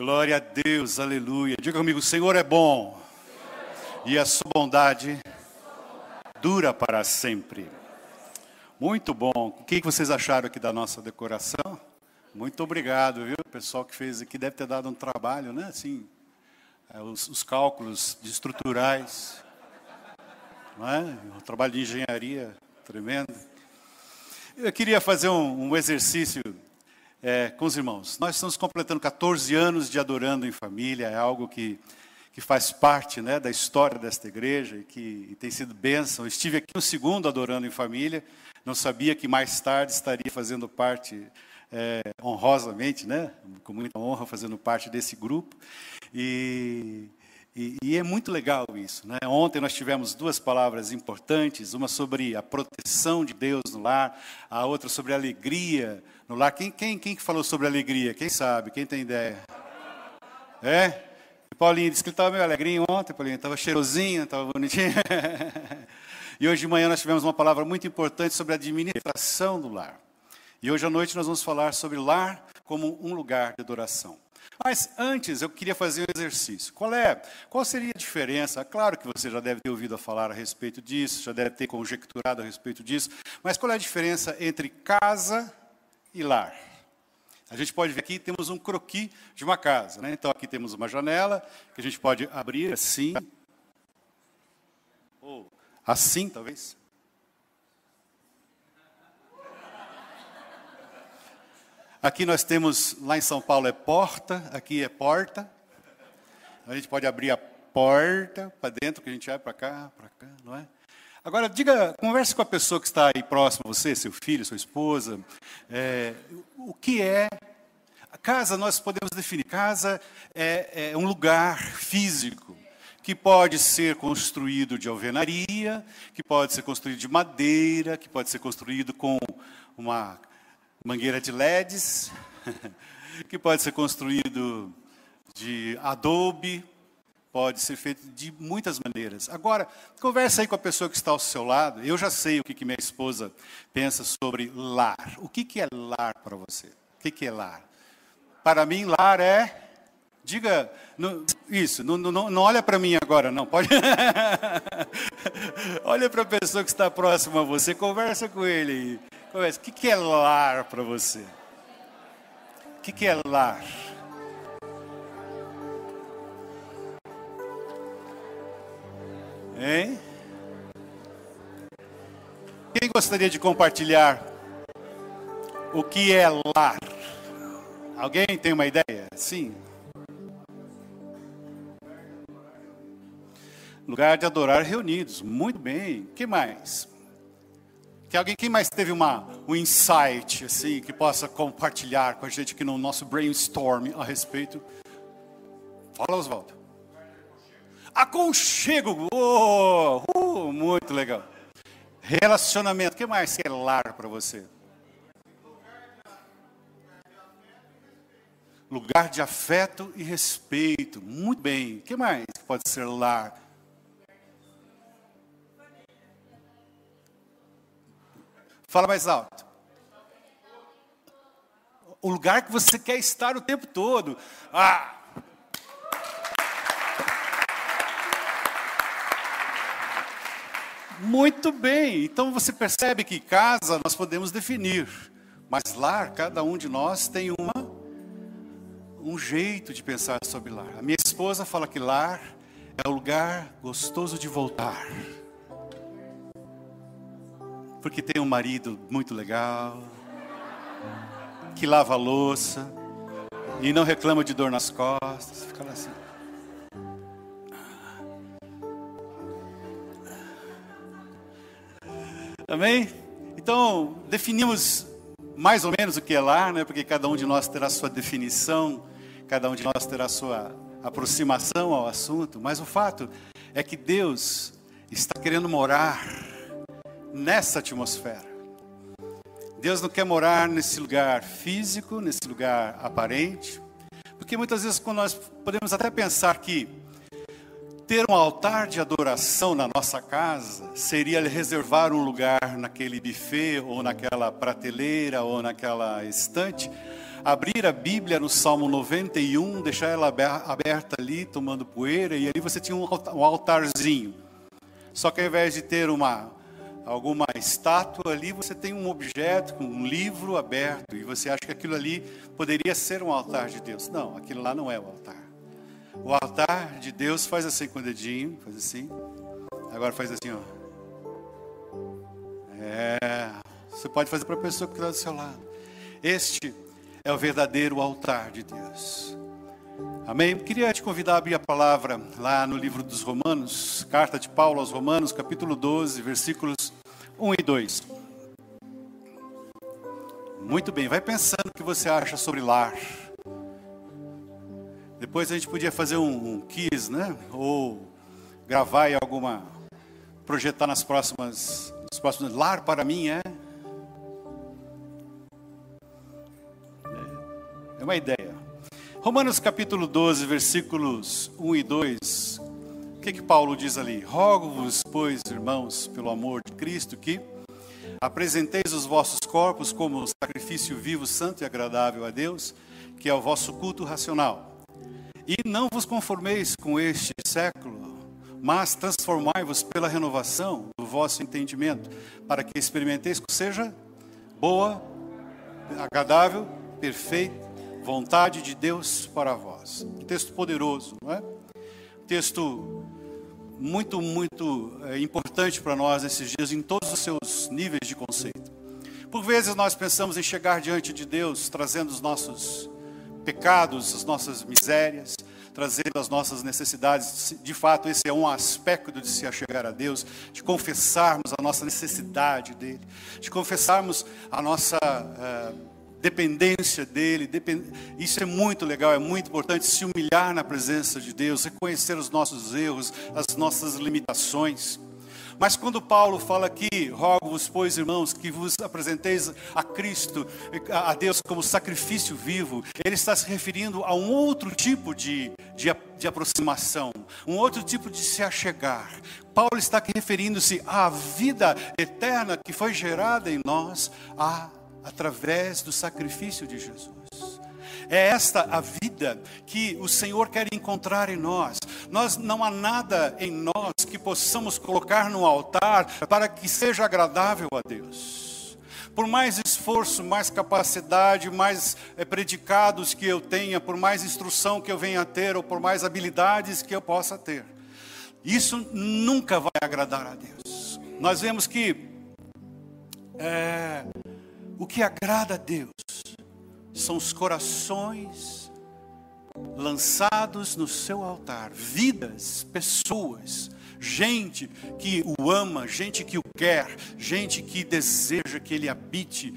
Glória a Deus, aleluia. Diga comigo: o Senhor é bom e a sua bondade dura para sempre. Muito bom. O que vocês acharam aqui da nossa decoração? Muito obrigado, viu? O pessoal que fez aqui deve ter dado um trabalho, né? Assim, é, os, os cálculos estruturais, não é? Um trabalho de engenharia tremendo. Eu queria fazer um, um exercício é, com os irmãos. Nós estamos completando 14 anos de adorando em família, é algo que, que faz parte né, da história desta igreja e que e tem sido bênção. Estive aqui no segundo adorando em família, não sabia que mais tarde estaria fazendo parte é, honrosamente, né, com muita honra, fazendo parte desse grupo. E e, e, é muito legal isso. Né? Ontem nós tivemos duas palavras importantes, uma sobre a proteção de Deus no lar, a outra sobre a alegria no lar. Quem, quem, quem falou sobre alegria? Quem sabe? Quem tem ideia? É? Paulinho disse que ele estava meio alegrinho ontem, Paulinho, estava cheirosinho, estava bonitinho. e hoje de manhã nós tivemos uma palavra muito importante sobre a administração do lar. E hoje à noite nós vamos falar sobre lar como um lugar de adoração. Mas antes eu queria fazer um exercício. Qual é? Qual seria a diferença? Claro que você já deve ter ouvido falar a respeito disso, já deve ter conjecturado a respeito disso, mas qual é a diferença entre casa e lar? A gente pode ver aqui, temos um croqui de uma casa. Né? Então, aqui temos uma janela, que a gente pode abrir assim, ou assim, talvez. Aqui nós temos, lá em São Paulo é porta, aqui é porta. A gente pode abrir a porta para dentro, que a gente vai para cá, para cá, não é? Agora, diga, converse com a pessoa que está aí próximo a você, seu filho, sua esposa. É, o que é a casa? Nós podemos definir. Casa é, é um lugar físico que pode ser construído de alvenaria, que pode ser construído de madeira, que pode ser construído com uma mangueira de LEDs, que pode ser construído de adobe, pode ser feito de muitas maneiras. Agora, conversa aí com a pessoa que está ao seu lado. Eu já sei o que, que minha esposa pensa sobre lar. O que, que é lar para você? O que, que é lar? Para mim, lar é. Diga, não, isso, não, não, não olha para mim agora, não, pode. olha para a pessoa que está próxima a você, conversa com ele. O que é lar para você? O que é lar? Hein? Quem gostaria de compartilhar o que é lar? Alguém tem uma ideia? Sim. Lugar de adorar reunidos. Muito bem. Que mais? Tem alguém, quem mais teve uma, um insight, assim, que possa compartilhar com a gente aqui no nosso brainstorm a respeito? Fala, Oswaldo. Aconchego, oh, uh, muito legal. Relacionamento, o que mais que é lar para você? Lugar de afeto e respeito, muito bem. O que mais que pode ser lar? Fala mais alto. O lugar que você quer estar o tempo todo. Ah! Muito bem. Então você percebe que casa nós podemos definir, mas lar, cada um de nós tem uma um jeito de pensar sobre lar. A minha esposa fala que lar é o lugar gostoso de voltar porque tem um marido muito legal, que lava a louça e não reclama de dor nas costas. Fica lá assim. Amém? Então, definimos mais ou menos o que é lar, né? porque cada um de nós terá sua definição, cada um de nós terá sua aproximação ao assunto, mas o fato é que Deus está querendo morar nessa atmosfera. Deus não quer morar nesse lugar físico, nesse lugar aparente, porque muitas vezes quando nós podemos até pensar que ter um altar de adoração na nossa casa seria reservar um lugar naquele buffet ou naquela prateleira ou naquela estante, abrir a Bíblia no Salmo 91, deixar ela aberta ali, tomando poeira, e ali você tinha um altarzinho. Só que ao invés de ter uma alguma estátua ali, você tem um objeto, um livro aberto, e você acha que aquilo ali poderia ser um altar de Deus. Não, aquilo lá não é o altar. O altar de Deus faz assim com o dedinho, faz assim. Agora faz assim, ó. É, você pode fazer para a pessoa que está do seu lado. Este é o verdadeiro altar de Deus. Amém? Queria te convidar a abrir a palavra lá no livro dos Romanos, carta de Paulo aos Romanos, capítulo 12, versículos 1 e 2. Muito bem, vai pensando o que você acha sobre lar. Depois a gente podia fazer um, um quiz, né? Ou gravar em alguma, projetar nas próximas, nos próximos. Lar para mim é É uma ideia. Romanos capítulo 12, versículos 1 e 2. O que, que Paulo diz ali? Rogo-vos, pois, irmãos, pelo amor de Cristo, que apresenteis os vossos corpos como sacrifício vivo, santo e agradável a Deus, que é o vosso culto racional. E não vos conformeis com este século, mas transformai-vos pela renovação do vosso entendimento, para que experimenteis que seja boa, agradável, perfeita vontade de Deus para vós. Um texto poderoso, não é? Um texto muito, muito é, importante para nós nesses dias, em todos os seus níveis de conceito. Por vezes nós pensamos em chegar diante de Deus trazendo os nossos pecados, as nossas misérias, trazendo as nossas necessidades. De fato, esse é um aspecto de se achegar a Deus, de confessarmos a nossa necessidade dEle, de confessarmos a nossa. Uh, dependência dele. Depend... Isso é muito legal, é muito importante se humilhar na presença de Deus, reconhecer os nossos erros, as nossas limitações. Mas quando Paulo fala aqui, rogo-vos, pois, irmãos, que vos apresenteis a Cristo, a Deus como sacrifício vivo, ele está se referindo a um outro tipo de, de, de aproximação, um outro tipo de se achegar. Paulo está aqui referindo-se à vida eterna que foi gerada em nós, a através do sacrifício de Jesus. É esta a vida que o Senhor quer encontrar em nós. Nós não há nada em nós que possamos colocar no altar para que seja agradável a Deus. Por mais esforço, mais capacidade, mais é, predicados que eu tenha, por mais instrução que eu venha a ter, ou por mais habilidades que eu possa ter, isso nunca vai agradar a Deus. Nós vemos que é, o que agrada a Deus são os corações lançados no seu altar, vidas, pessoas, gente que o ama, gente que o quer, gente que deseja que ele habite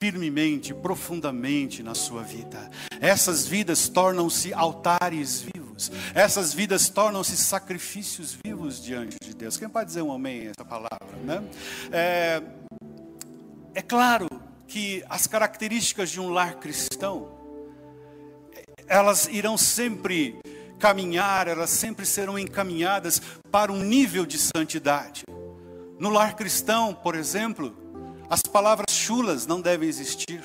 firmemente, profundamente na sua vida. Essas vidas tornam-se altares vivos, essas vidas tornam-se sacrifícios vivos diante de Deus. Quem pode dizer um amém a essa palavra? Né? É, é claro que as características de um lar cristão, elas irão sempre caminhar, elas sempre serão encaminhadas para um nível de santidade. No lar cristão, por exemplo, as palavras chulas não devem existir.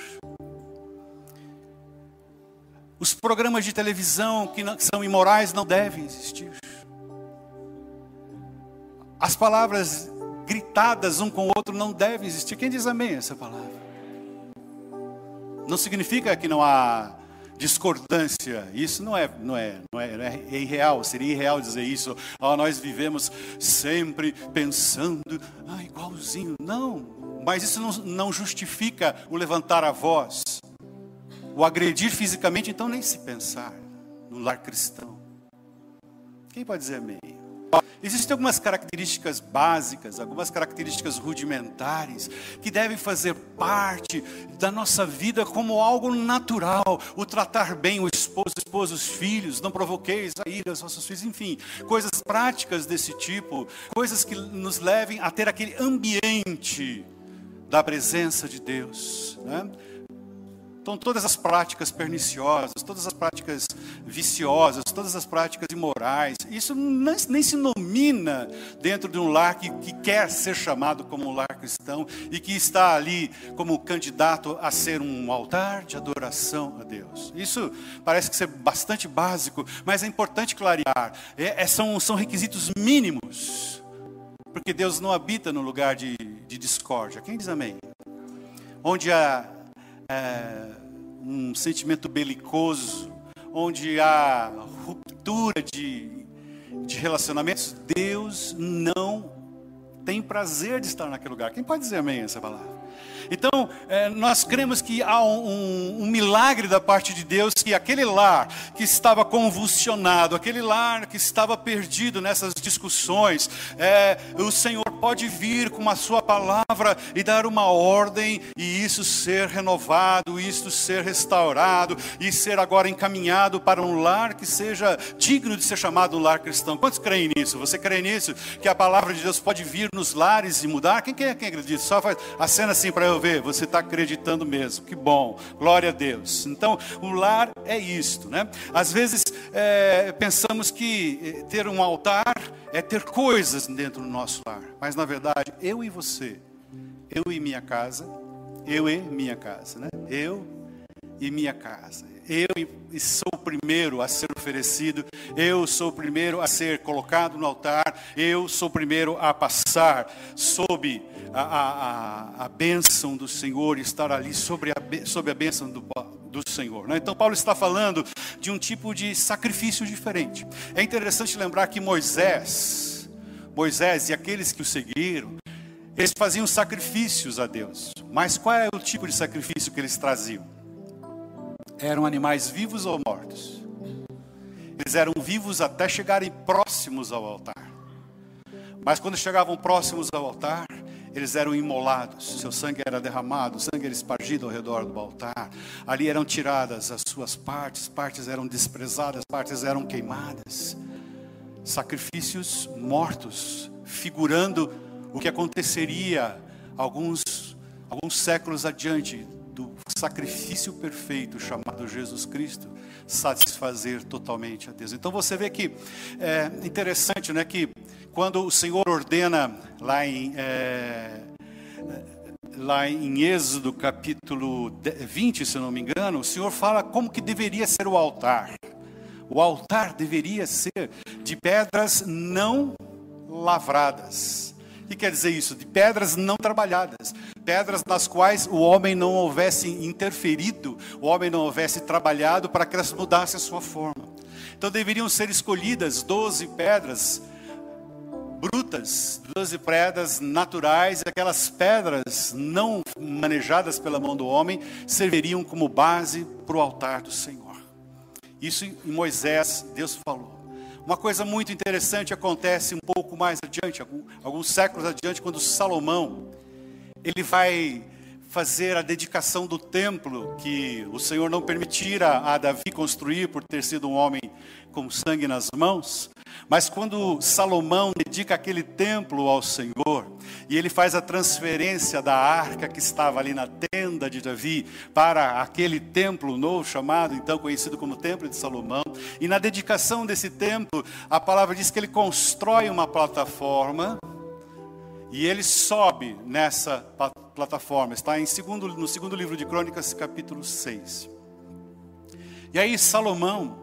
Os programas de televisão que são imorais não devem existir. As palavras gritadas um com o outro não devem existir. Quem diz amém essa palavra? Não significa que não há discordância. Isso não é, não é, não é, é irreal. Seria irreal dizer isso. Oh, nós vivemos sempre pensando, ah, igualzinho. Não, mas isso não, não justifica o levantar a voz, o agredir fisicamente. Então nem se pensar no lar cristão. Quem pode dizer amém? Existem algumas características básicas, algumas características rudimentares que devem fazer parte da nossa vida como algo natural. O tratar bem o esposo, o esposo, os filhos, não provoqueis a ira aos vossos filhos, enfim, coisas práticas desse tipo, coisas que nos levem a ter aquele ambiente da presença de Deus. Né? Então, todas as práticas perniciosas, todas as práticas viciosas, todas as práticas imorais, isso nem se nomina dentro de um lar que, que, quer ser chamado como um lar cristão e que está ali como candidato a ser um altar de adoração a Deus. Isso parece que ser bastante básico, mas é importante clarear. É, é, são, são requisitos mínimos, porque Deus não habita no lugar de, de discórdia. Quem diz amém? Onde há é, um sentimento belicoso, onde há ruptura de, de relacionamentos, Deus não tem prazer de estar naquele lugar. Quem pode dizer amém essa palavra? Então, é, nós cremos que há um, um, um, milagre da parte de Deus, que aquele lar que estava convulsionado, aquele lar que estava perdido nessas discussões, é, o Senhor pode vir com a sua palavra e dar uma ordem, e isso ser renovado, isso ser restaurado, e ser agora encaminhado para um lar que seja digno de ser chamado lar cristão. Quantos creem nisso? Você crê nisso? Que a palavra de Deus pode vir nos lares e mudar? Quem, quem, quem acredita? Só faz a cena assim para eu ver, você está acreditando mesmo, que bom, glória a Deus. Então, o lar é isto, né? Às vezes é, pensamos que eh, ter um altar é ter coisas dentro do nosso lar, mas na verdade, eu e você, eu e minha casa, eu e minha casa, né? Eu e minha casa. Eu sou o primeiro a ser oferecido, eu sou o primeiro a ser colocado no altar, eu sou o primeiro a passar sob a, a, a, bênção do Senhor, estar ali sobre a, sobre a bênção do, do Senhor. Né? Então, Paulo está falando de um tipo de sacrifício diferente. É interessante lembrar que Moisés, Moisés e aqueles que o seguiram, eles faziam sacrifícios a Deus. Mas qual é o tipo de sacrifício que eles traziam? Eram animais vivos ou mortos? Eles eram vivos até chegarem próximos ao altar. Mas quando chegavam próximos ao altar, eles eram imolados, seu sangue era derramado, o sangue era espargido ao redor do altar. Ali eram tiradas as suas partes, partes eram desprezadas, partes eram queimadas. Sacrifícios mortos, figurando o que aconteceria alguns, alguns séculos adiante do sacrifício perfeito chamado Jesus Cristo satisfazer totalmente a Deus. Então você vê que é interessante, né, que quando o Senhor ordena lá em, é, lá em Êxodo capítulo 20, se não me engano, o Senhor fala como que deveria ser o altar. O altar deveria ser de pedras não lavradas. Que quer dizer isso? De pedras não trabalhadas, pedras nas quais o homem não houvesse interferido, o homem não houvesse trabalhado para que elas mudassem a sua forma. Então deveriam ser escolhidas 12 pedras brutas, 12 pedras naturais, aquelas pedras não manejadas pela mão do homem, serviriam como base para o altar do Senhor. Isso em Moisés, Deus falou. Uma coisa muito interessante acontece um pouco mais adiante, alguns séculos adiante, quando Salomão ele vai fazer a dedicação do templo que o Senhor não permitira a Davi construir por ter sido um homem com sangue nas mãos. Mas quando Salomão dedica aquele templo ao Senhor, e ele faz a transferência da arca que estava ali na tenda de Davi para aquele templo novo, chamado então conhecido como Templo de Salomão, e na dedicação desse templo, a palavra diz que ele constrói uma plataforma e ele sobe nessa plataforma, está em segundo, no segundo livro de Crônicas, capítulo 6. E aí Salomão,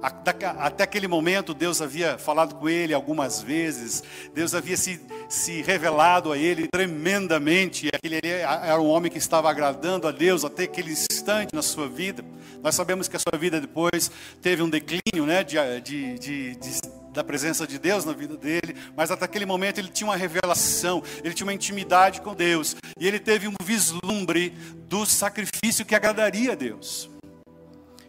até aquele momento, Deus havia falado com ele algumas vezes, Deus havia se, se revelado a ele tremendamente. Aquele era um homem que estava agradando a Deus até aquele instante na sua vida. Nós sabemos que a sua vida depois teve um declínio né, de, de, de, de da presença de Deus na vida dele, mas até aquele momento ele tinha uma revelação, ele tinha uma intimidade com Deus, e ele teve um vislumbre do sacrifício que agradaria a Deus.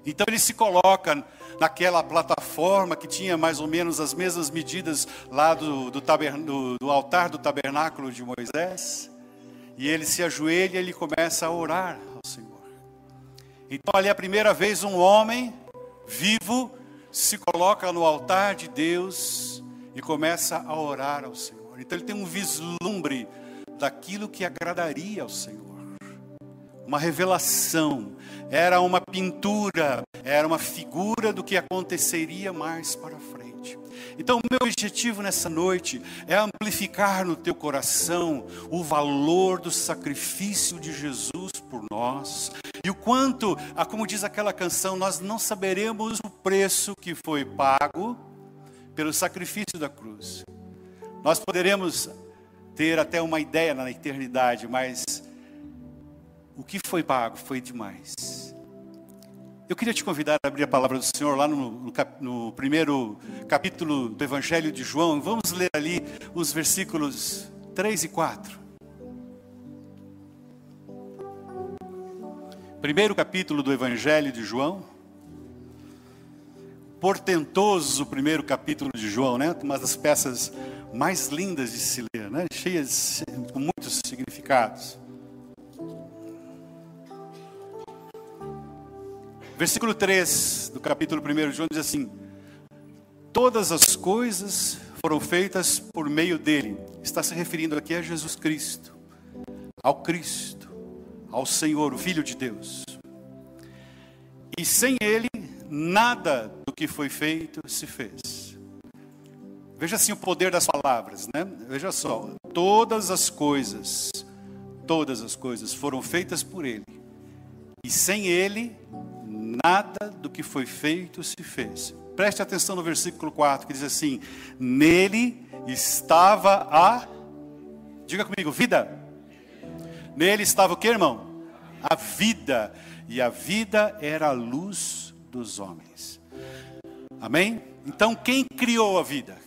Então ele se coloca naquela plataforma que tinha mais ou menos as mesmas medidas lá do, do, do, do altar do tabernáculo de Moisés, e ele se ajoelha e ele começa a orar ao Senhor. Então ali é a primeira vez um homem vivo se coloca no altar de Deus e começa a orar ao Senhor. Então ele tem um vislumbre daquilo que agradaria ao Senhor. Uma revelação, era uma pintura, era uma figura do que aconteceria mais para frente. Então, o meu objetivo nessa noite é amplificar no teu coração o valor do sacrifício de Jesus por nós e o quanto, ah, como diz aquela canção, nós não saberemos o preço que foi pago pelo sacrifício da cruz. Nós poderemos ter até uma ideia na eternidade, mas o que foi pago foi demais. Eu queria te convidar a abrir a palavra do Senhor lá no, no, no, primeiro capítulo do Evangelho de João. Vamos ler ali os versículos 3 e 4. Primeiro capítulo do Evangelho de João. Portentoso o primeiro capítulo de João, né? Uma das peças mais lindas de se ler, né? Cheias com muitos significados. Versículo 3 do capítulo 1 de João diz assim: Todas as coisas foram feitas por meio dele. Está se referindo aqui a Jesus Cristo, ao Cristo, ao Senhor, o Filho de Deus. E sem ele, nada do que foi feito se fez. Veja assim o poder das palavras, né? Veja só, todas as coisas, todas as coisas foram feitas por ele. E sem ele, nada do que foi feito se fez. Preste atenção no versículo 4, que diz assim: Nele estava a, diga comigo, vida. Nele estava o que, irmão? A vida. E a vida era a luz dos homens. Amém? Então, quem criou a vida?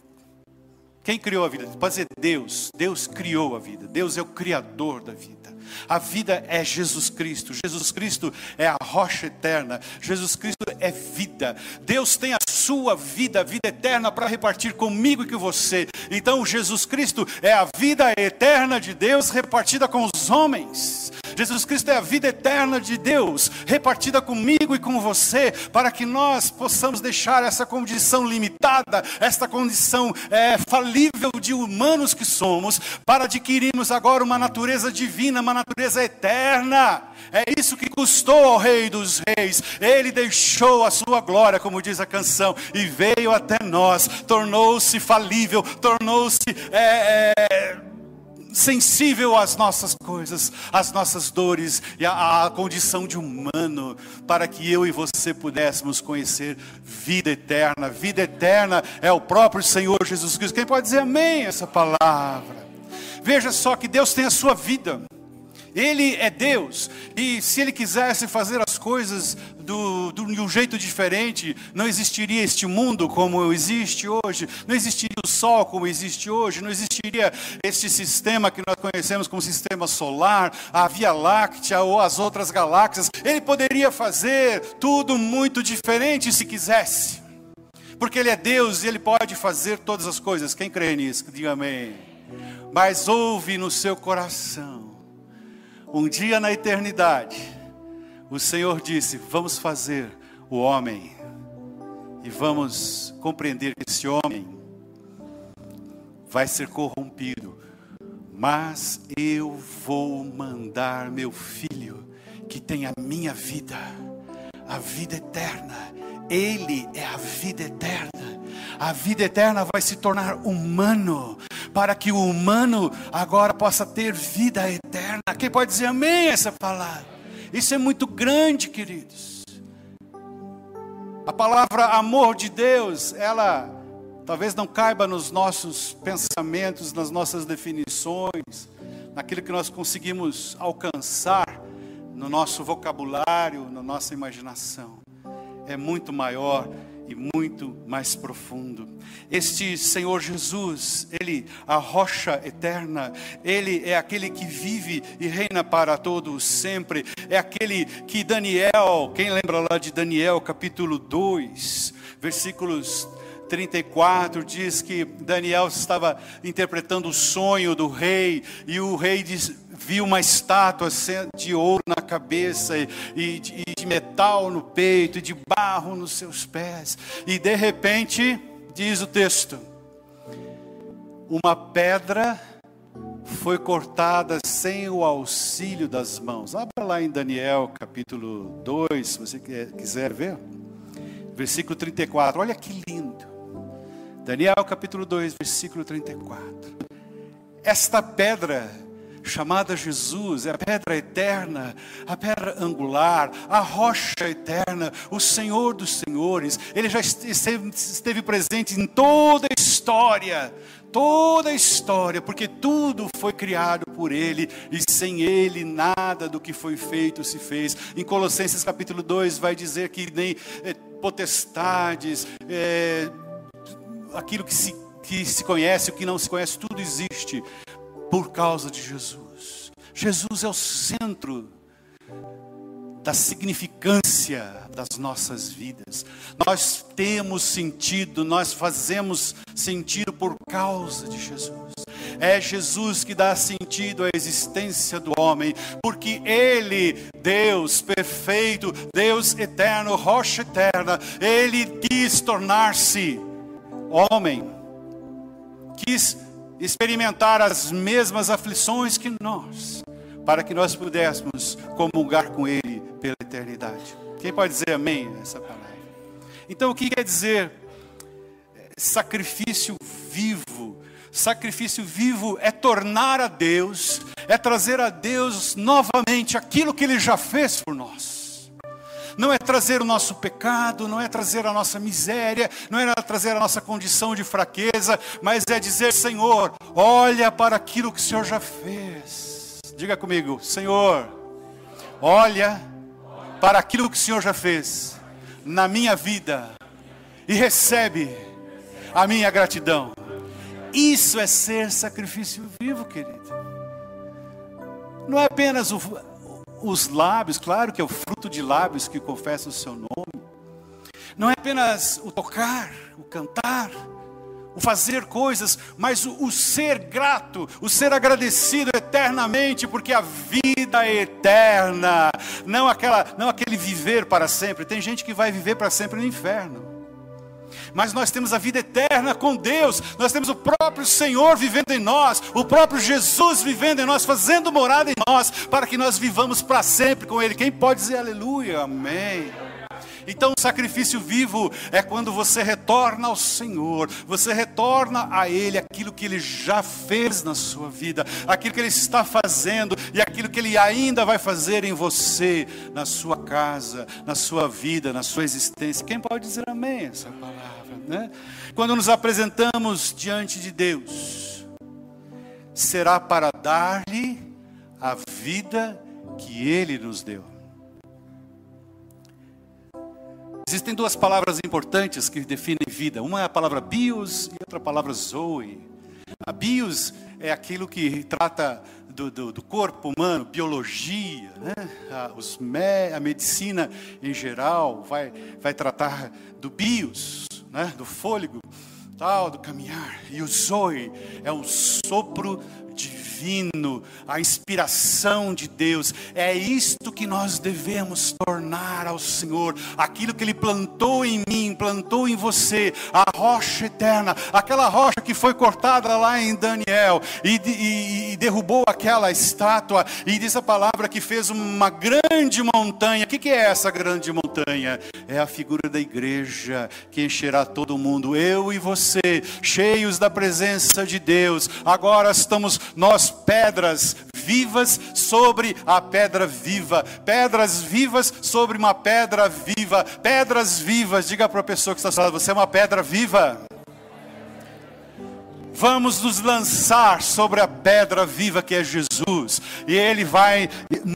Quem criou a vida? Pode dizer Deus. Deus criou a vida. Deus é o criador da vida. A vida é Jesus Cristo. Jesus Cristo é a rocha eterna. Jesus Cristo é vida. Deus tem a sua vida, a vida eterna para repartir comigo e com você. Então Jesus Cristo é a vida eterna de Deus repartida com os homens. Jesus Cristo é a vida eterna de Deus, repartida comigo e com você, para que nós possamos deixar essa condição limitada, esta condição é, falível de humanos que somos, para adquirirmos agora uma natureza divina, uma natureza eterna. É isso que custou ao Rei dos Reis. Ele deixou a sua glória, como diz a canção, e veio até nós, tornou-se falível, tornou-se. É, é, sensível às nossas coisas, às nossas dores e à, condição de humano, para que eu e você pudéssemos conhecer vida eterna. Vida eterna é o próprio Senhor Jesus Cristo. Quem pode dizer amém essa palavra? Veja só que Deus tem a sua vida. Ele é Deus, e se Ele quisesse fazer as coisas do, do, de um jeito diferente, não existiria este mundo como existe hoje, não existiria o Sol como existe hoje, não existiria este sistema que nós conhecemos como sistema solar, a Via Láctea ou as outras galáxias. Ele poderia fazer tudo muito diferente se quisesse, porque Ele é Deus e Ele pode fazer todas as coisas. Quem crê nisso? Diga amém. Mas ouve no seu coração um dia na eternidade, o Senhor disse: Vamos fazer o homem, e vamos compreender que esse homem vai ser corrompido, mas eu vou mandar meu filho, que tem a minha vida, a vida eterna, ele é a vida eterna. A vida eterna vai se tornar humano, para que o humano agora possa ter vida eterna. Quem pode dizer amém essa palavra? Isso é muito grande, queridos. A palavra amor de Deus, ela talvez não caiba nos nossos pensamentos, nas nossas definições, naquilo que nós conseguimos alcançar no nosso vocabulário, na nossa imaginação. É muito maior e muito mais profundo. Este Senhor Jesus, Ele, a rocha eterna, Ele é aquele que vive e reina para todos sempre, é aquele que Daniel, quem lembra lá de Daniel capítulo 2, versículos 34 diz que Daniel estava interpretando o sonho do rei, e o rei diz, viu uma estátua de ouro na cabeça, e, e, de metal no peito, e de barro nos seus pés, e de repente, diz o texto, uma pedra foi cortada sem o auxílio das mãos. Abra lá em Daniel capítulo 2, se você quiser ver. Versículo 34. Olha que lindo. Daniel capítulo 2, versículo 34. Esta pedra chamada Jesus, é a pedra eterna, a pedra angular, a rocha eterna, o Senhor dos Senhores. Ele já esteve, presente em toda a história, toda a história, porque tudo foi criado por Ele e sem Ele nada do que foi feito se fez. Em Colossenses capítulo 2 vai dizer que nem é, potestades, é, aquilo que se, que se conhece, o que não se conhece, tudo existe por causa de Jesus. Jesus é o centro da significância das nossas vidas. Nós temos sentido, nós fazemos sentido por causa de Jesus. É Jesus que dá sentido à existência do homem, porque Ele, Deus perfeito, Deus eterno, rocha eterna, Ele quis tornar-se homem, quis experimentar as mesmas aflições que nós, para que nós pudéssemos comungar com Ele pela eternidade. Quem pode dizer amém essa palavra? Então, o que quer dizer sacrifício vivo? Sacrifício vivo é tornar a Deus, é trazer a Deus novamente aquilo que Ele já fez por nós não é trazer o nosso pecado, não é trazer a nossa miséria, não é trazer a nossa condição de fraqueza, mas é dizer: Senhor, olha para aquilo que o Senhor já fez. Diga comigo, Senhor, olha para aquilo que o Senhor já fez na minha vida e recebe a minha gratidão. Isso é ser sacrifício vivo, querido. Não é apenas o, os lábios, claro que é o fruto de lábios que confessa o seu nome. Não é apenas o tocar, o cantar, o fazer coisas, mas o, o, ser grato, o ser agradecido eternamente, porque a vida é eterna, não aquela, não aquele viver para sempre. Tem gente que vai viver para sempre no inferno mas nós temos a vida eterna com Deus, nós temos o próprio Senhor vivendo em nós, o próprio Jesus vivendo em nós, fazendo morada em nós, para que nós vivamos para sempre com Ele. Quem pode dizer aleluia? Amém. Então, o sacrifício vivo é quando você retorna ao Senhor, você retorna a Ele aquilo que Ele já fez na sua vida, aquilo que Ele está fazendo e aquilo que Ele ainda vai fazer em você, na sua casa, na sua vida, na sua existência. Quem pode dizer amém essa palavra? Né? Quando nos apresentamos diante de Deus, será para dar-lhe a vida que Ele nos deu. Existem duas palavras importantes que definem vida. Uma é a palavra bios e outra palavra zoe. A bios é aquilo que trata do, do, do corpo humano, biologia, né? a, os me, a medicina em geral vai, vai tratar do bios, né? do fôlego, tal, do caminhar. E o zoe é o sopro divino, a inspiração de Deus. É isto que nós devemos tornar ao Senhor, aquilo que Ele plantou em mim, plantou em você, a rocha eterna, aquela rocha que foi cortada lá em Daniel e, e, e derrubou aquela estátua, e diz a palavra que fez uma grande montanha. O que, que é essa grande montanha? É a figura da igreja que encherá todo mundo, eu e você, cheios da presença de Deus. Agora estamos nós pedras vivas sobre a pedra viva, pedras vivas sobre uma pedra viva, pedras vivas. Diga para a pessoa que está falando, você é uma pedra viva. Vamos nos lançar sobre a pedra viva que é Jesus, e Ele vai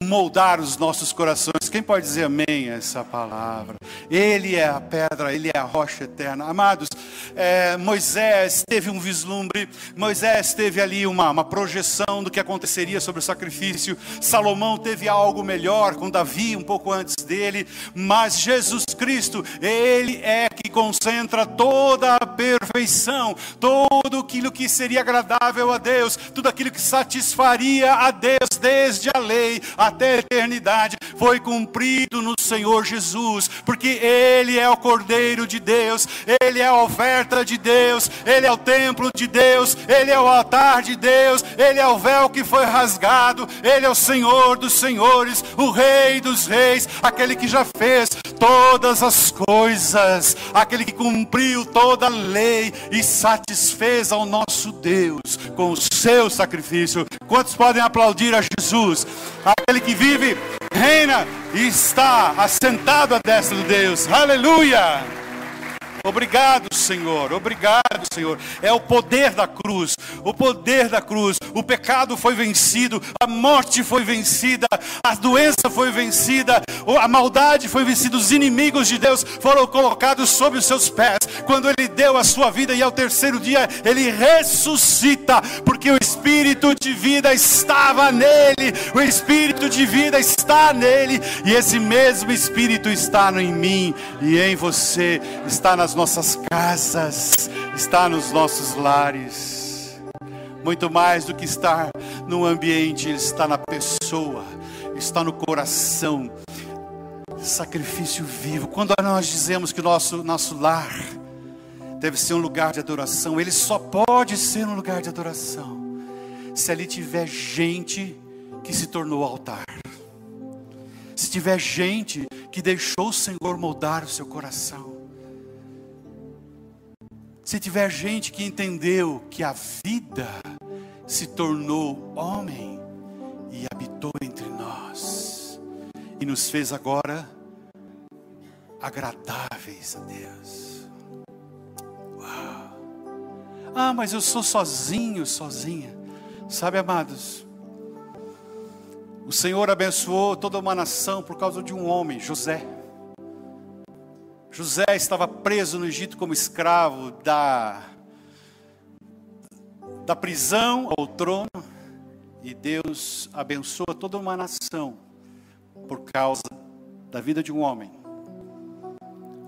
moldar os nossos corações. Quem pode dizer amém a essa palavra? Ele é a pedra, Ele é a rocha eterna. Amados, é, Moisés teve um vislumbre, Moisés teve ali uma, uma projeção do que aconteceria sobre o sacrifício. Salomão teve algo melhor com Davi, um pouco antes dele, mas Jesus Cristo, Ele é que concentra toda a perfeição, todo aquilo que seria agradável a Deus, tudo aquilo que satisfaria a Deus desde a lei até a eternidade, foi cumprido no Senhor Jesus, porque Ele é o Cordeiro de Deus, Ele é a oferta de Deus, Ele é o templo de Deus, Ele é o altar de Deus, Ele é o véu que foi rasgado, Ele é o Senhor dos senhores, o Rei dos reis, aquele que já fez todas as coisas, aquele que cumpriu toda a lei e satisfez ao nosso Deus com o seu sacrifício. Quantos podem aplaudir a Jesus? Aquele que vive, reina e está assentado à destra de Deus. Aleluia! Obrigado, Senhor. Obrigado, Senhor. É o poder da cruz. O poder da cruz. O pecado foi vencido, a morte foi vencida, a doença foi vencida, a maldade foi vencida, os inimigos de Deus foram colocados sob os seus pés. Quando ele deu a sua vida e ao terceiro dia ele ressuscita, porque o espírito de vida estava nele. O espírito de vida está nele e esse mesmo espírito está em mim e em você, está nas nossas casas, está nos nossos lares. Muito mais do que estar no ambiente, está na pessoa, está no coração. Sacrifício vivo. Quando nós dizemos que nosso, nosso lar deve ser um lugar de adoração, ele só pode ser um lugar de adoração se ali tiver gente que se tornou altar. Se tiver gente que deixou o Senhor moldar o seu coração. Se tiver gente que entendeu que a vida se tornou homem e habitou entre nós e nos fez agora agradáveis a Deus. Uau. Ah, mas eu sou sozinho, sozinha. Sabe, amados, o Senhor abençoou toda uma nação por causa de um homem, José. José estava preso no Egito como escravo da, da prisão ao trono, e Deus abençoa toda uma nação por causa da vida de um homem.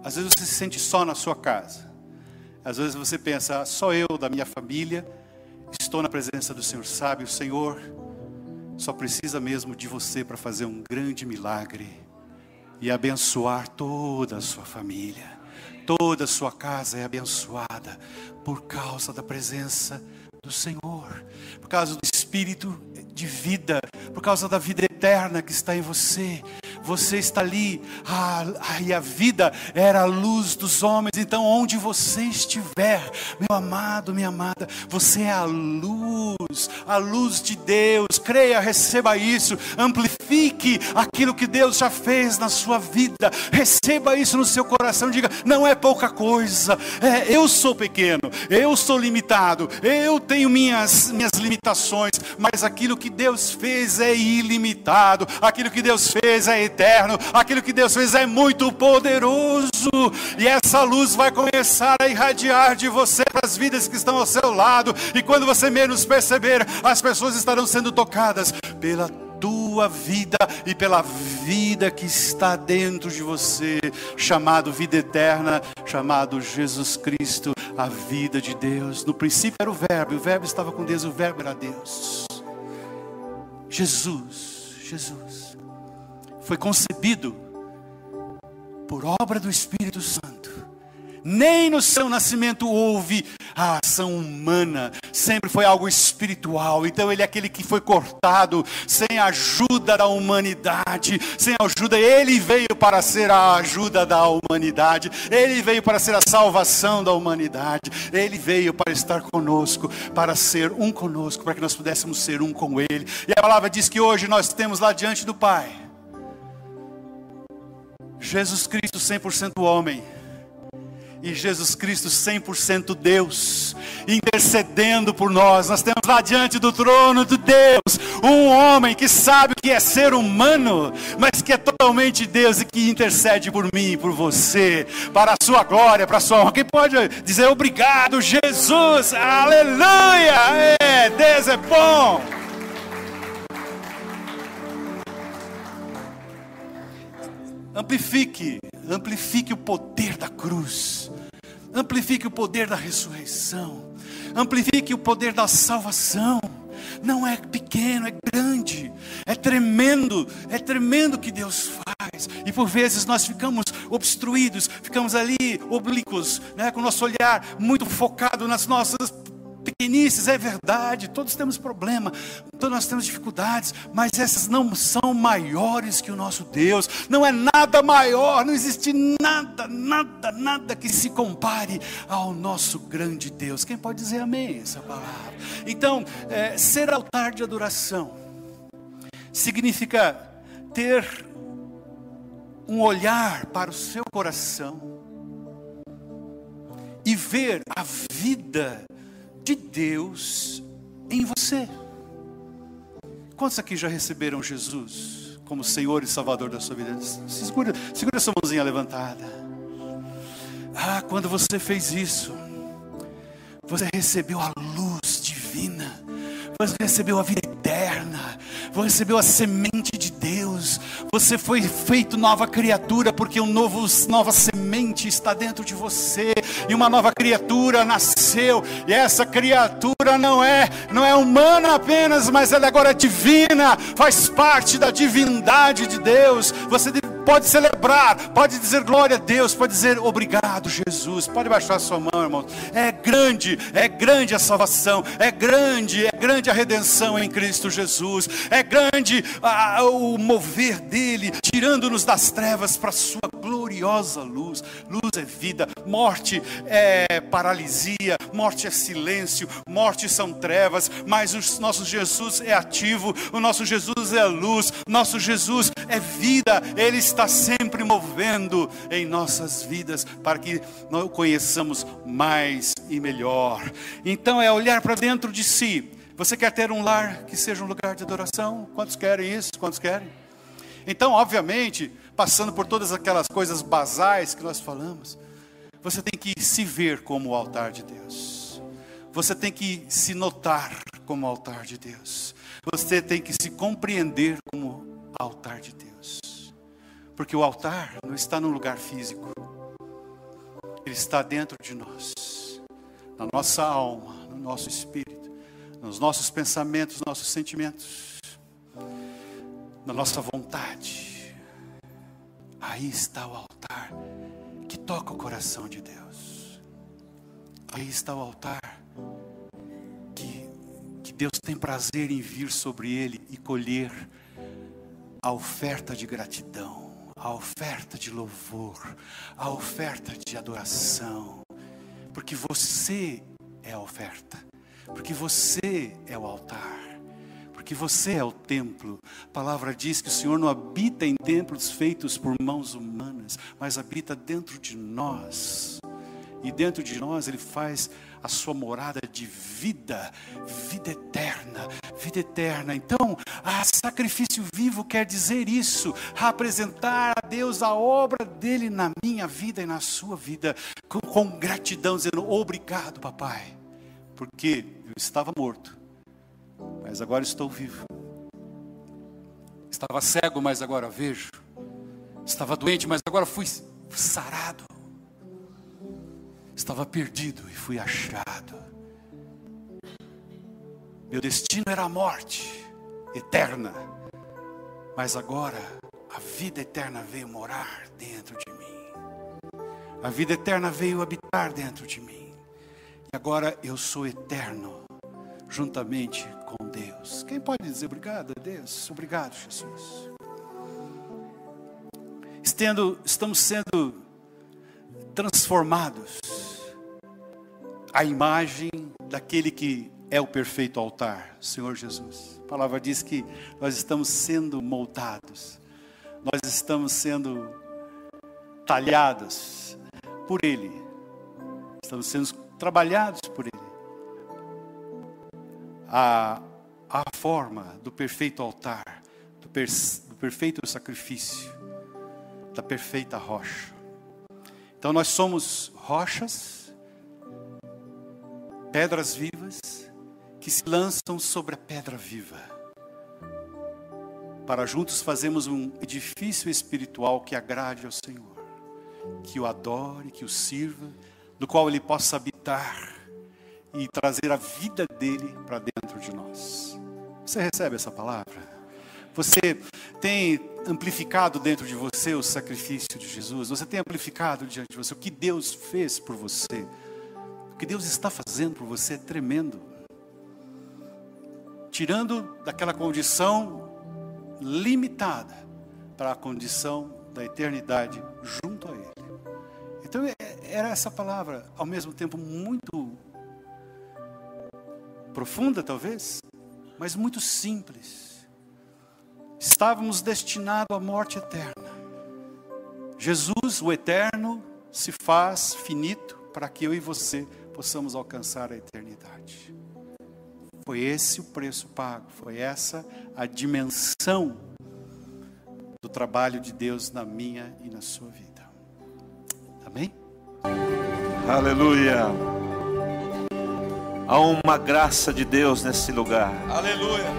Às vezes você se sente só na sua casa, às vezes você pensa, só eu da minha família estou na presença do Senhor. Sabe, o Senhor só precisa mesmo de você para fazer um grande milagre e abençoar toda a sua família. Toda a sua casa é abençoada por causa da presença do Senhor, por causa do Espírito de vida, por causa da vida eterna que está em você. Você está ali, ah, e a vida era a luz dos homens. Então, onde você estiver, meu amado, minha amada, você é a luz, a luz de Deus. Creia, receba isso, amplifique aquilo que Deus já fez na sua vida. Receba isso no seu coração. Diga: não é pouca coisa. É, eu sou pequeno, eu sou limitado, eu tenho minhas minhas limitações, mas aquilo que Deus fez é ilimitado. Aquilo que Deus fez é eterno, aquilo que Deus fez é muito poderoso, e essa luz vai começar a irradiar de você para as vidas que estão ao seu lado, e quando você menos perceber, as pessoas estarão sendo tocadas pela tua vida e pela vida que está dentro de você, chamado vida eterna, chamado Jesus Cristo, a vida de Deus. No princípio era o Verbo, o Verbo estava com Deus, o Verbo era Deus. Jesus, Jesus foi concebido por obra do Espírito Santo. Nem no seu nascimento houve a ação humana, sempre foi algo espiritual. Então ele é aquele que foi cortado sem a ajuda da humanidade, sem a ajuda, ele veio para ser a ajuda da humanidade, ele veio para ser a salvação da humanidade, ele veio para estar conosco, para ser um conosco, para que nós pudéssemos ser um com ele. E a palavra diz que hoje nós temos lá diante do Pai Jesus Cristo 100% homem e Jesus Cristo 100% Deus, intercedendo por nós. Nós temos lá diante do trono de Deus um homem que sabe o que é ser humano, mas que é totalmente Deus e que intercede por mim por você, para a sua glória, para a sua honra. Quem pode dizer obrigado, Jesus? Aleluia! É, Deus é bom. Amplifique, amplifique o poder da cruz, amplifique o poder da ressurreição, amplifique o poder da salvação. Não é pequeno, é grande, é tremendo, é tremendo que Deus faz. E por vezes nós ficamos obstruídos, ficamos ali oblíquos, né, com o nosso olhar muito focado nas nossas pequenices, é verdade, todos temos problema, todos nós temos dificuldades, mas essas não são maiores que o nosso Deus, não é nada maior, não existe nada, nada, nada que se compare ao nosso grande Deus. Quem pode dizer amém essa palavra? Então, é, ser altar de adoração significa ter um olhar para o seu coração e ver a vida de Deus em você. Quantos aqui já receberam Jesus como Senhor e Salvador da sua vida? Segura, segura sua mãozinha levantada. Ah, quando você fez isso, você recebeu a luz divina, você recebeu a vida eterna, você recebeu a semente de Deus, você foi feito nova criatura, porque um novo, nova semente está dentro de você, e uma nova criatura nasceu, e essa criatura não é, não é humana apenas, mas ela agora é divina, faz parte da divindade de Deus. Você pode celebrar, pode dizer glória a Deus, pode dizer obrigado, Jesus. Pode baixar sua mão, irmão. É grande, é grande a salvação, é grande, é grande a redenção em Cristo Jesus, é grande o mover dele, tirando-nos das trevas para a sua gloriosa luz. Luz é vida, morte é paralisia, morte é silêncio, morte são trevas, mas o nosso Jesus é ativo, o nosso Jesus é luz, nosso Jesus é vida, ele está está sempre movendo em nossas vidas para que nós o conheçamos mais e melhor. Então é olhar para dentro de si. Você quer ter um lar que seja um lugar de adoração? Quantos querem isso? Quantos querem? Então, obviamente, passando por todas aquelas coisas basais que nós falamos, você tem que se ver como o altar de Deus. Você tem que se notar como o altar de Deus. Você tem que se compreender como altar de Deus. Porque o altar não está num lugar físico, ele está dentro de nós, na nossa alma, no nosso espírito, nos nossos pensamentos, nossos sentimentos, na nossa vontade. Aí está o altar que toca o coração de Deus. Aí está o altar que, que Deus tem prazer em vir sobre ele e colher a oferta de gratidão a oferta de louvor, a oferta de adoração, porque você é a oferta, porque você é o altar, porque você é o templo. A palavra diz que o Senhor não habita em templos feitos por mãos humanas, mas habita dentro de nós. E dentro de nós ele faz a sua morada de vida, vida eterna, vida eterna. Então, sacrifício vivo quer dizer isso, apresentar a Deus a obra dele na minha vida e na sua vida, com, com gratidão, dizendo: Obrigado, papai, porque eu estava morto, mas agora estou vivo. Estava cego, mas agora vejo. Estava doente, mas agora fui sarado. Estava perdido e fui achado. Meu destino era a morte eterna, mas agora a vida eterna veio morar dentro de mim. A vida eterna veio habitar dentro de mim. E agora eu sou eterno, juntamente com Deus. Quem pode dizer obrigado a Deus? Obrigado, Jesus. Estendo, estamos sendo transformados a imagem daquele que é o perfeito altar, Senhor Jesus. A palavra diz que nós estamos sendo moldados, nós estamos sendo talhados por Ele, estamos sendo trabalhados por Ele. A, a forma do perfeito altar, do, per, do perfeito sacrifício, da perfeita rocha. Então nós somos rochas pedras vivas que se lançam sobre a pedra viva. Para juntos fazermos um edifício espiritual que agrade ao Senhor, que o adore, que o sirva, no qual ele possa habitar e trazer a vida dele para dentro de nós. Você recebe essa palavra? Você tem amplificado dentro de você o sacrifício de Jesus? Você tem amplificado diante de você o que Deus fez por você? Que Deus está fazendo por você é tremendo. Tirando daquela condição limitada para a condição da eternidade junto a Ele. Então é, era essa palavra, ao mesmo tempo muito profunda, talvez, mas muito simples. Estávamos destinados à morte eterna. Jesus, o eterno, se faz finito para que eu e você possamos alcançar a eternidade. Foi esse o preço pago, foi essa a dimensão do trabalho de Deus na minha e na sua vida. Amém? Aleluia. Há uma graça de Deus nesse lugar. Aleluia.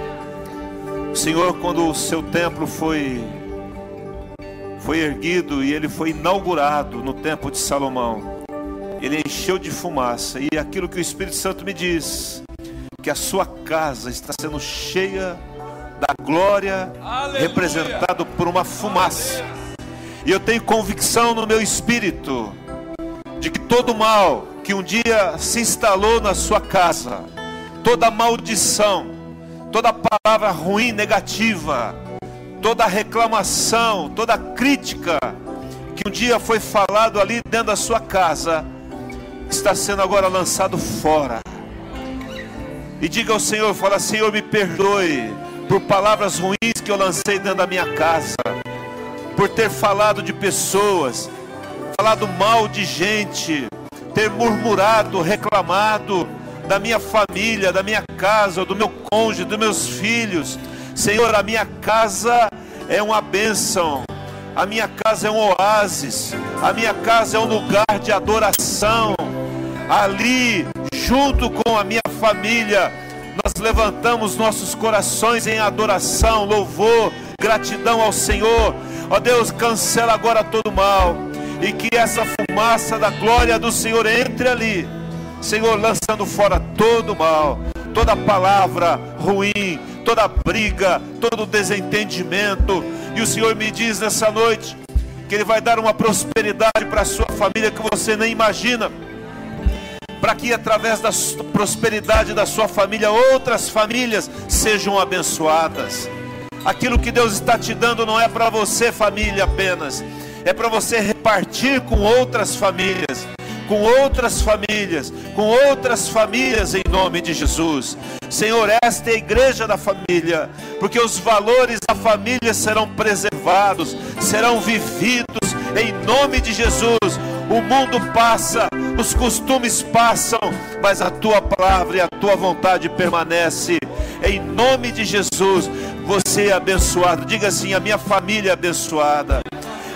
Senhor, quando o seu templo foi foi erguido e ele foi inaugurado no templo de Salomão, ele encheu de fumaça e aquilo que o Espírito Santo me diz, que a sua casa está sendo cheia da glória, Aleluia. representado por uma fumaça. E eu tenho convicção no meu espírito de que todo mal que um dia se instalou na sua casa, toda maldição, toda palavra ruim, negativa, toda reclamação, toda crítica que um dia foi falado ali dentro da sua casa, está sendo agora lançado fora. E diga ao Senhor, fala, Senhor, me perdoe por palavras ruins que eu lancei dentro da minha casa, por ter falado de pessoas, falado mal de gente, ter murmurado, reclamado da minha família, da minha casa, do meu cônjuge, dos meus filhos. Senhor, a minha casa é uma bênção, a minha casa é um oásis, a minha casa é um lugar de adoração. Ali, junto com a minha família, nós levantamos nossos corações em adoração, louvor, gratidão ao Senhor. Ó Deus, cancela agora todo mal e que essa fumaça da glória do Senhor entre ali, Senhor, lançando fora todo mal, toda palavra ruim, toda briga, todo desentendimento. E o Senhor me diz nessa noite que Ele vai dar uma prosperidade para a sua família que você nem imagina. Para que através da prosperidade da sua família, outras famílias sejam abençoadas. Aquilo que Deus está te dando não é para você, família, apenas, é para você repartir com outras famílias, com outras famílias, com outras famílias em nome de Jesus. Senhor, esta é a igreja da família, porque os valores da família serão preservados, serão vividos em nome de Jesus. O mundo passa, os costumes passam, mas a tua palavra e a tua vontade permanece. Em nome de Jesus, você é abençoado. Diga assim: a minha família é abençoada.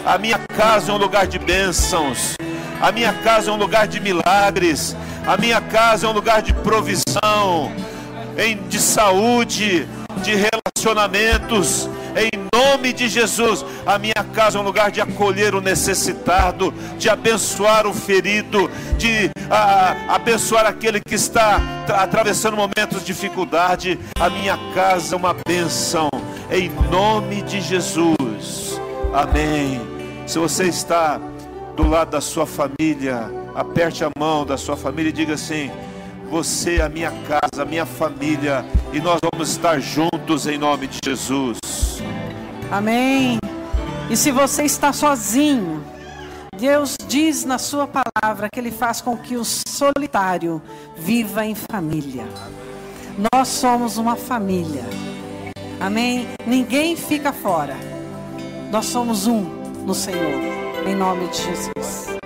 A minha casa é um lugar de bênçãos. A minha casa é um lugar de milagres. A minha casa é um lugar de provisão, de saúde, de relacionamentos. Em nome de Jesus, a minha casa é um lugar de acolher o necessitado, de abençoar o ferido, de a, abençoar aquele que está atravessando momentos de dificuldade. A minha casa é uma bênção. Em nome de Jesus. Amém. Se você está do lado da sua família, aperte a mão da sua família e diga assim: Você, a minha casa, a minha família, e nós vamos estar juntos em nome de Jesus. Amém. E se você está sozinho, Deus diz na sua palavra que Ele faz com que o solitário viva em família. Nós somos uma família. Amém? Ninguém fica fora. Nós somos um no Senhor. Em nome de Jesus.